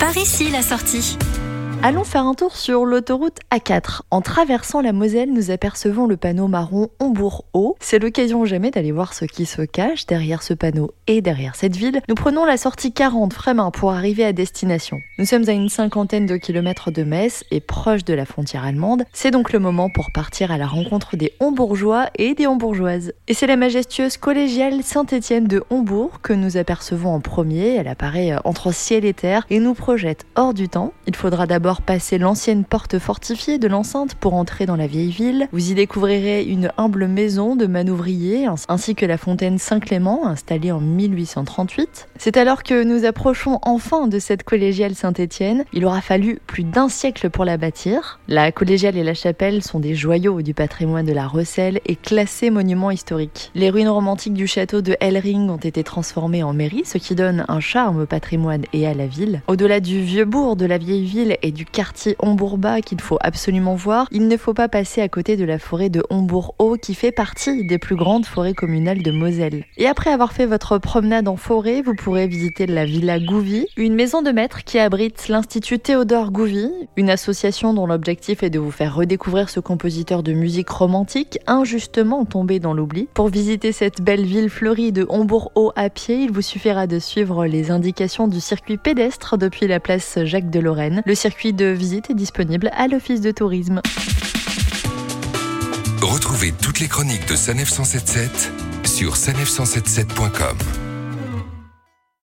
Par ici la sortie. Allons faire un tour sur l'autoroute A4. En traversant la Moselle, nous apercevons le panneau marron Hombourg-Haut. C'est l'occasion jamais d'aller voir ce qui se cache derrière ce panneau et derrière cette ville. Nous prenons la sortie 40 Frémin pour arriver à destination. Nous sommes à une cinquantaine de kilomètres de Metz et proche de la frontière allemande. C'est donc le moment pour partir à la rencontre des Hombourgeois et des Hombourgeoises. Et c'est la majestueuse collégiale Saint-Étienne de Hombourg que nous apercevons en premier. Elle apparaît entre ciel et terre et nous projette hors du temps. Il faudra d'abord passer l'ancienne porte fortifiée de l'enceinte pour entrer dans la vieille ville. Vous y découvrirez une humble maison de manouvriers ainsi que la fontaine Saint-Clément installée en 1838. C'est alors que nous approchons enfin de cette collégiale Saint-Étienne. Il aura fallu plus d'un siècle pour la bâtir. La collégiale et la chapelle sont des joyaux du patrimoine de la Recelle et classés monuments historiques. Les ruines romantiques du château de Hellring ont été transformées en mairie, ce qui donne un charme au patrimoine et à la ville. Au-delà du vieux bourg de la vieille ville et du du quartier Hombourg-Bas qu'il faut absolument voir, il ne faut pas passer à côté de la forêt de Hombourg-Haut qui fait partie des plus grandes forêts communales de Moselle. Et après avoir fait votre promenade en forêt, vous pourrez visiter la Villa Gouvy, une maison de maître qui abrite l'Institut Théodore Gouvy, une association dont l'objectif est de vous faire redécouvrir ce compositeur de musique romantique injustement tombé dans l'oubli. Pour visiter cette belle ville fleurie de Hombourg-Haut à pied, il vous suffira de suivre les indications du circuit pédestre depuis la place Jacques de Lorraine. Le circuit de visite est disponible à l'Office de tourisme. Retrouvez toutes les chroniques de Sanef 177 sur sanef177.com.